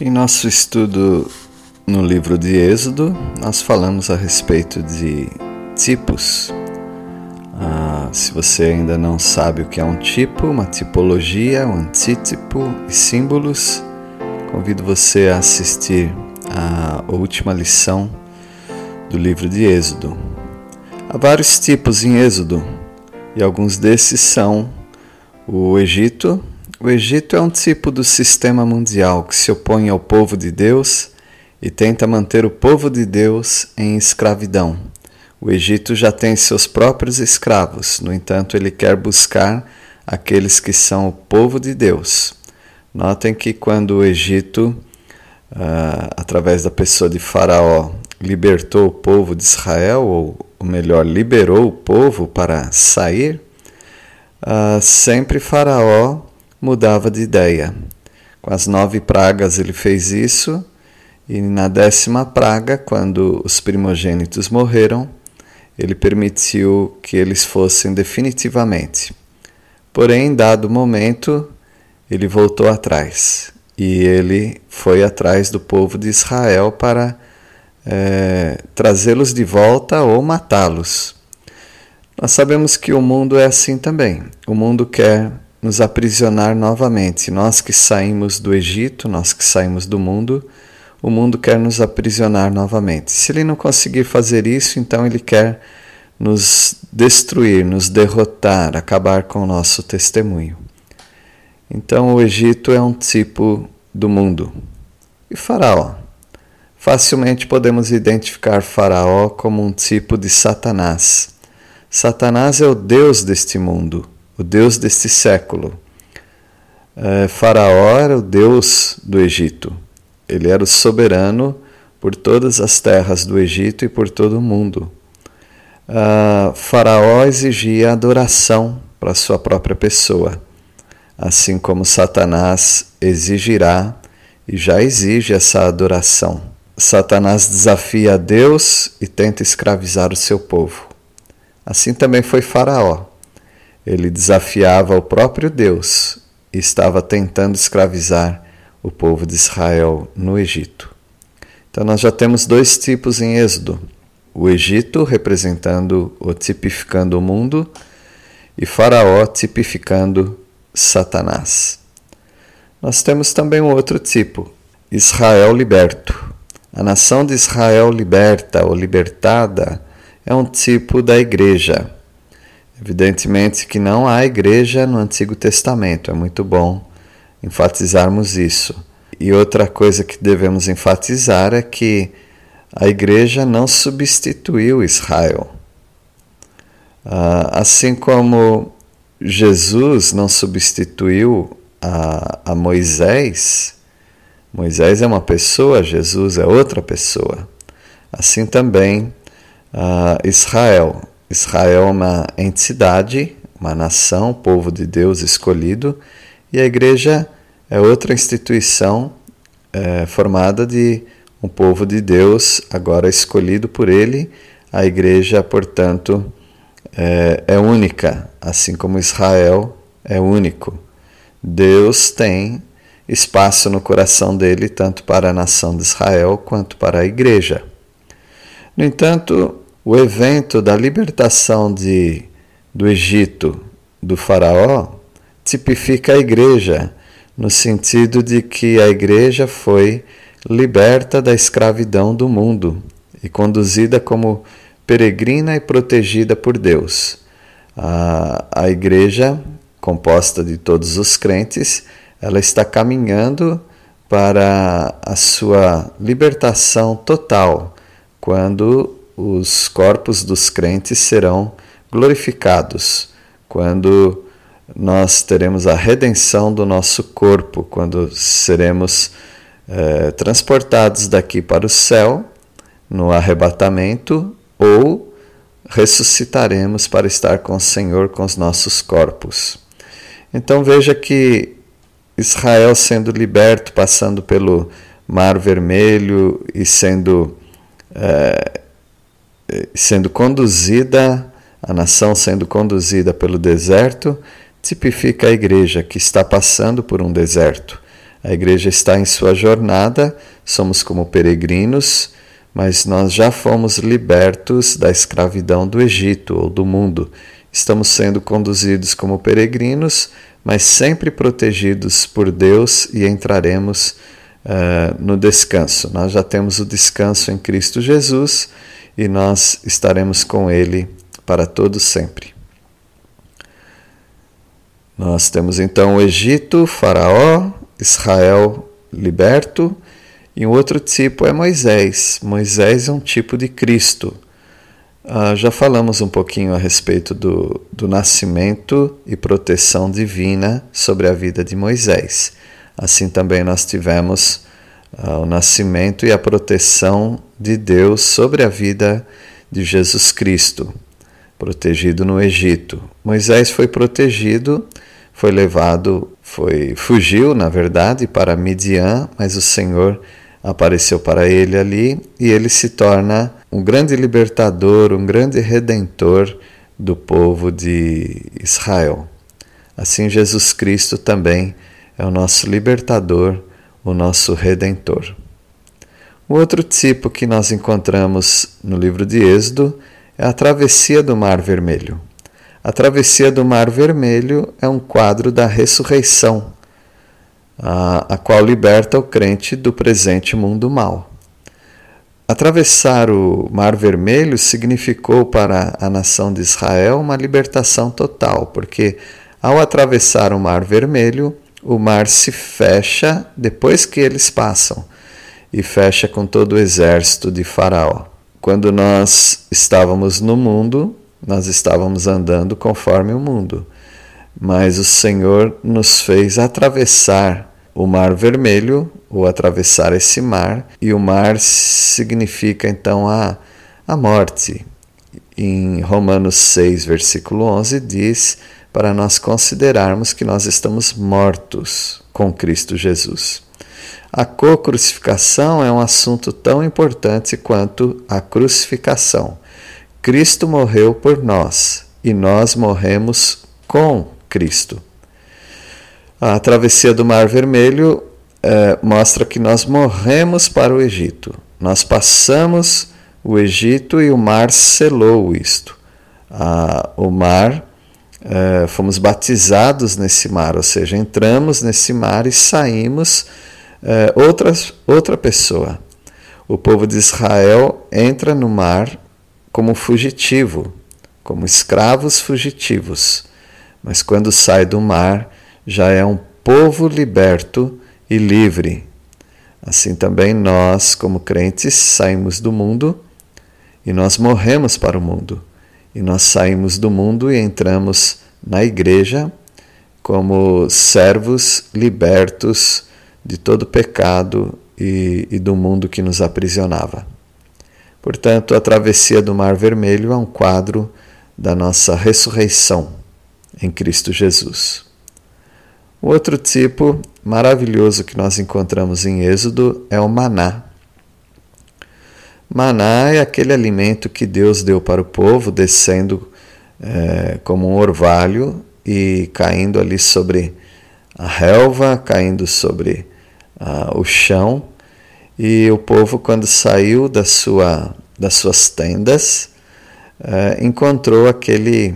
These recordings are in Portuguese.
Em nosso estudo no livro de Êxodo, nós falamos a respeito de tipos. Ah, se você ainda não sabe o que é um tipo, uma tipologia, um antítipo e símbolos, convido você a assistir a última lição do livro de Êxodo. Há vários tipos em Êxodo e alguns desses são o Egito, o Egito é um tipo do sistema mundial que se opõe ao povo de Deus e tenta manter o povo de Deus em escravidão. O Egito já tem seus próprios escravos, no entanto, ele quer buscar aqueles que são o povo de Deus. Notem que quando o Egito, uh, através da pessoa de Faraó, libertou o povo de Israel, ou, ou melhor, liberou o povo para sair, uh, sempre Faraó mudava de ideia. Com as nove pragas ele fez isso, e na décima praga, quando os primogênitos morreram, ele permitiu que eles fossem definitivamente. Porém, dado momento, ele voltou atrás e ele foi atrás do povo de Israel para é, trazê-los de volta ou matá-los. Nós sabemos que o mundo é assim também. O mundo quer nos aprisionar novamente. Nós que saímos do Egito, nós que saímos do mundo, o mundo quer nos aprisionar novamente. Se ele não conseguir fazer isso, então ele quer nos destruir, nos derrotar, acabar com o nosso testemunho. Então o Egito é um tipo do mundo. E Faraó? Facilmente podemos identificar Faraó como um tipo de Satanás. Satanás é o Deus deste mundo o Deus deste século. É, faraó era o Deus do Egito. Ele era o soberano por todas as terras do Egito e por todo o mundo. Uh, faraó exigia adoração para sua própria pessoa, assim como Satanás exigirá e já exige essa adoração. Satanás desafia a Deus e tenta escravizar o seu povo. Assim também foi Faraó. Ele desafiava o próprio Deus e estava tentando escravizar o povo de Israel no Egito. Então nós já temos dois tipos em Êxodo: o Egito representando ou tipificando o mundo e Faraó tipificando Satanás. Nós temos também um outro tipo, Israel liberto. A nação de Israel liberta ou libertada é um tipo da igreja. Evidentemente que não há igreja no Antigo Testamento, é muito bom enfatizarmos isso. E outra coisa que devemos enfatizar é que a igreja não substituiu Israel. Ah, assim como Jesus não substituiu a, a Moisés, Moisés é uma pessoa, Jesus é outra pessoa. Assim também uh, Israel Israel é uma entidade, uma nação, povo de Deus escolhido, e a igreja é outra instituição é, formada de um povo de Deus, agora escolhido por ele. A igreja, portanto, é, é única, assim como Israel é único. Deus tem espaço no coração dele, tanto para a nação de Israel quanto para a igreja. No entanto, o evento da libertação de, do Egito do Faraó tipifica a igreja, no sentido de que a igreja foi liberta da escravidão do mundo e conduzida como peregrina e protegida por Deus. A, a igreja, composta de todos os crentes, ela está caminhando para a sua libertação total, quando os corpos dos crentes serão glorificados quando nós teremos a redenção do nosso corpo, quando seremos é, transportados daqui para o céu, no arrebatamento, ou ressuscitaremos para estar com o Senhor com os nossos corpos. Então veja que Israel sendo liberto, passando pelo Mar Vermelho e sendo, é, sendo conduzida, a nação sendo conduzida pelo deserto, tipifica a igreja que está passando por um deserto. A igreja está em sua jornada, somos como peregrinos, mas nós já fomos libertos da escravidão do Egito ou do mundo. Estamos sendo conduzidos como peregrinos, mas sempre protegidos por Deus e entraremos uh, no descanso. Nós já temos o descanso em Cristo Jesus e nós estaremos com Ele para todo sempre. Nós temos então o Egito, Faraó, Israel liberto, e um outro tipo é Moisés. Moisés é um tipo de Cristo. Uh, já falamos um pouquinho a respeito do, do nascimento e proteção divina sobre a vida de Moisés. Assim também nós tivemos o nascimento e a proteção de Deus sobre a vida de Jesus Cristo, protegido no Egito. Moisés foi protegido, foi levado, foi fugiu, na verdade, para Midian, mas o Senhor apareceu para ele ali e ele se torna um grande libertador, um grande redentor do povo de Israel. Assim, Jesus Cristo também é o nosso libertador, o nosso redentor. O outro tipo que nós encontramos no livro de Êxodo é a travessia do Mar Vermelho. A travessia do Mar Vermelho é um quadro da ressurreição, a, a qual liberta o crente do presente mundo mal. Atravessar o Mar Vermelho significou para a nação de Israel uma libertação total, porque ao atravessar o Mar Vermelho, o mar se fecha depois que eles passam e fecha com todo o exército de Faraó. Quando nós estávamos no mundo, nós estávamos andando conforme o mundo, mas o Senhor nos fez atravessar o Mar Vermelho, ou atravessar esse mar, e o mar significa então a, a morte. Em Romanos 6, versículo 11, diz para nós considerarmos que nós estamos mortos com Cristo Jesus. A co-crucificação é um assunto tão importante quanto a crucificação. Cristo morreu por nós e nós morremos com Cristo. A travessia do Mar Vermelho é, mostra que nós morremos para o Egito. Nós passamos o Egito e o mar selou isto. Ah, o mar, é, fomos batizados nesse mar, ou seja, entramos nesse mar e saímos é, outra, outra pessoa. O povo de Israel entra no mar como fugitivo, como escravos fugitivos, mas quando sai do mar, já é um povo liberto e livre. Assim também nós, como crentes, saímos do mundo e nós morremos para o mundo. E nós saímos do mundo e entramos na igreja como servos libertos de todo pecado e, e do mundo que nos aprisionava. Portanto, a travessia do Mar Vermelho é um quadro da nossa ressurreição em Cristo Jesus. O outro tipo maravilhoso que nós encontramos em Êxodo é o maná. Maná é aquele alimento que Deus deu para o povo, descendo é, como um orvalho e caindo ali sobre a relva, caindo sobre o chão. E o povo, quando saiu da sua, das suas tendas, uh, encontrou aquele,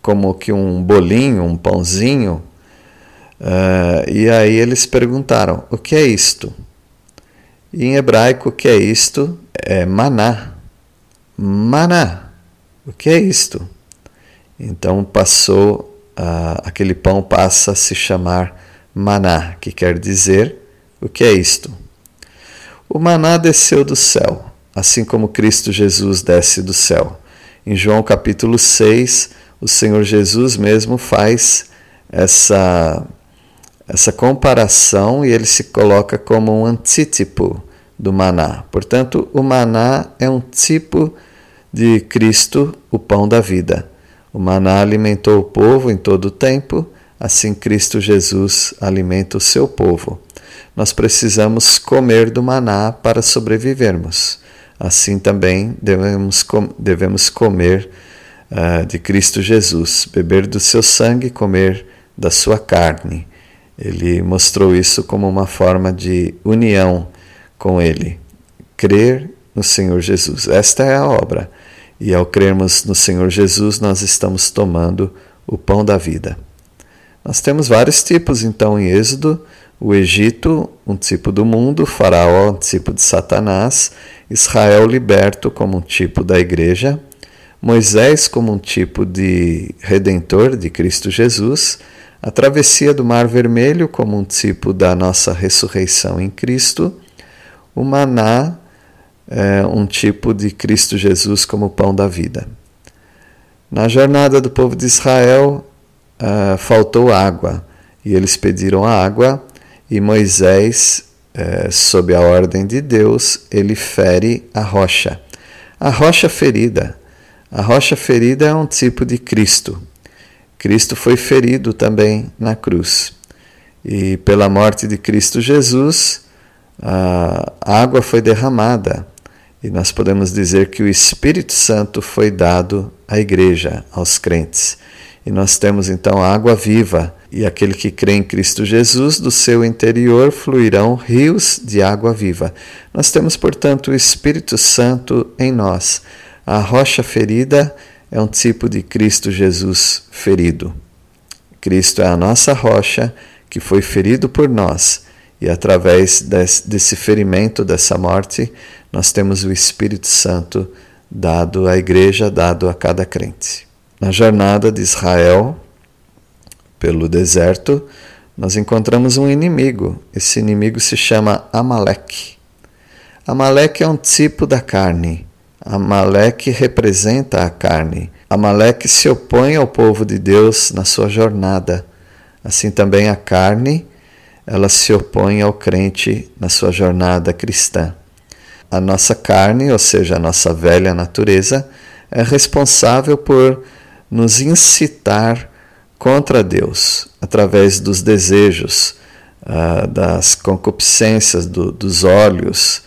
como que um bolinho, um pãozinho Uh, e aí eles perguntaram: o que é isto? E em hebraico, o que é isto? É maná. Maná. O que é isto? Então passou, aquele pão passa a se chamar maná, que quer dizer o que é isto? O maná desceu do céu, assim como Cristo Jesus desce do céu. Em João capítulo 6, o Senhor Jesus mesmo faz essa, essa comparação e ele se coloca como um antítipo do maná. Portanto, o maná é um tipo de Cristo, o pão da vida. O maná alimentou o povo em todo o tempo, assim Cristo Jesus alimenta o seu povo. Nós precisamos comer do maná para sobrevivermos. Assim também devemos, com, devemos comer uh, de Cristo Jesus, beber do seu sangue e comer da sua carne. Ele mostrou isso como uma forma de união com Ele. Crer no Senhor Jesus. Esta é a obra. E ao crermos no Senhor Jesus, nós estamos tomando o pão da vida. Nós temos vários tipos, então, em Êxodo: o Egito, um tipo do mundo, Faraó, um tipo de Satanás, Israel liberto, como um tipo da igreja, Moisés, como um tipo de redentor de Cristo Jesus, a travessia do Mar Vermelho, como um tipo da nossa ressurreição em Cristo, o maná, é um tipo de Cristo Jesus como pão da vida. Na jornada do povo de Israel, uh, faltou água e eles pediram água e Moisés, uh, sob a ordem de Deus, ele fere a rocha. A rocha ferida. A rocha ferida é um tipo de Cristo. Cristo foi ferido também na cruz. E pela morte de Cristo Jesus, a água foi derramada e nós podemos dizer que o Espírito Santo foi dado à igreja, aos crentes. E nós temos então a água viva, e aquele que crê em Cristo Jesus, do seu interior fluirão rios de água viva. Nós temos, portanto, o Espírito Santo em nós. A rocha ferida é um tipo de Cristo Jesus ferido. Cristo é a nossa rocha que foi ferido por nós e através desse ferimento, dessa morte, nós temos o Espírito Santo dado à igreja, dado a cada crente. Na jornada de Israel pelo deserto, nós encontramos um inimigo. Esse inimigo se chama Amaleque. Amaleque é um tipo da carne. Amaleque representa a carne. Amaleque se opõe ao povo de Deus na sua jornada. Assim também a carne ela se opõe ao crente na sua jornada cristã. A nossa carne, ou seja, a nossa velha natureza, é responsável por nos incitar contra Deus através dos desejos, uh, das concupiscências do, dos olhos,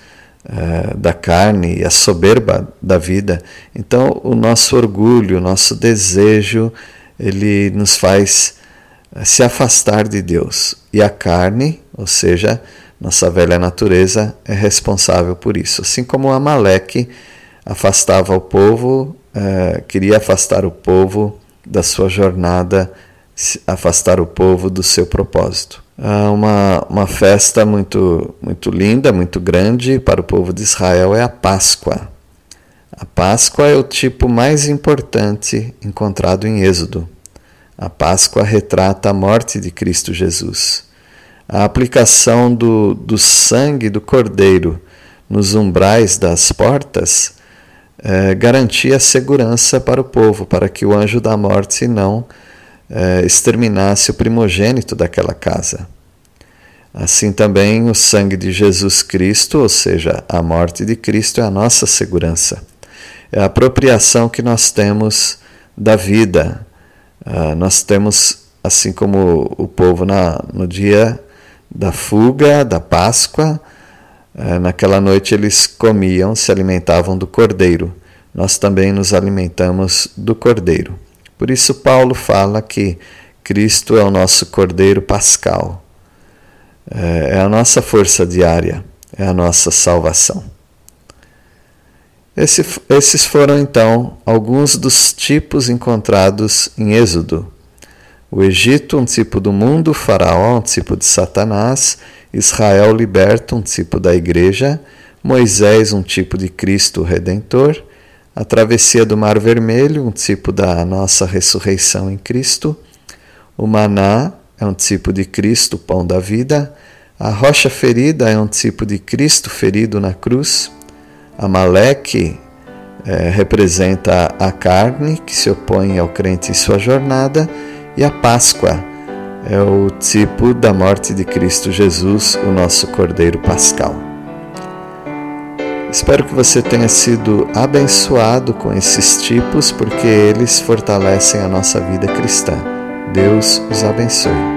uh, da carne e a soberba da vida. Então, o nosso orgulho, o nosso desejo, ele nos faz se afastar de Deus. E a carne, ou seja, nossa velha natureza, é responsável por isso. Assim como Amaleque afastava o povo, eh, queria afastar o povo da sua jornada, afastar o povo do seu propósito. Uma, uma festa muito, muito linda, muito grande para o povo de Israel é a Páscoa. A Páscoa é o tipo mais importante encontrado em Êxodo. A Páscoa retrata a morte de Cristo Jesus. A aplicação do, do sangue do Cordeiro nos umbrais das portas é, garantia segurança para o povo, para que o anjo da morte não é, exterminasse o primogênito daquela casa. Assim também o sangue de Jesus Cristo, ou seja, a morte de Cristo, é a nossa segurança. É a apropriação que nós temos da vida, Uh, nós temos, assim como o povo na, no dia da fuga, da Páscoa, uh, naquela noite eles comiam, se alimentavam do cordeiro. Nós também nos alimentamos do cordeiro. Por isso, Paulo fala que Cristo é o nosso cordeiro pascal, é, é a nossa força diária, é a nossa salvação. Esse, esses foram então alguns dos tipos encontrados em Êxodo. O Egito, um tipo do mundo, Faraó, um tipo de Satanás, Israel liberto, um tipo da igreja, Moisés, um tipo de Cristo Redentor, a travessia do Mar Vermelho, um tipo da nossa ressurreição em Cristo, o maná é um tipo de Cristo, pão da vida, a rocha ferida é um tipo de Cristo ferido na cruz, Amaleque é, representa a carne que se opõe ao crente em sua jornada, e a Páscoa é o tipo da morte de Cristo Jesus, o nosso Cordeiro Pascal. Espero que você tenha sido abençoado com esses tipos, porque eles fortalecem a nossa vida cristã. Deus os abençoe.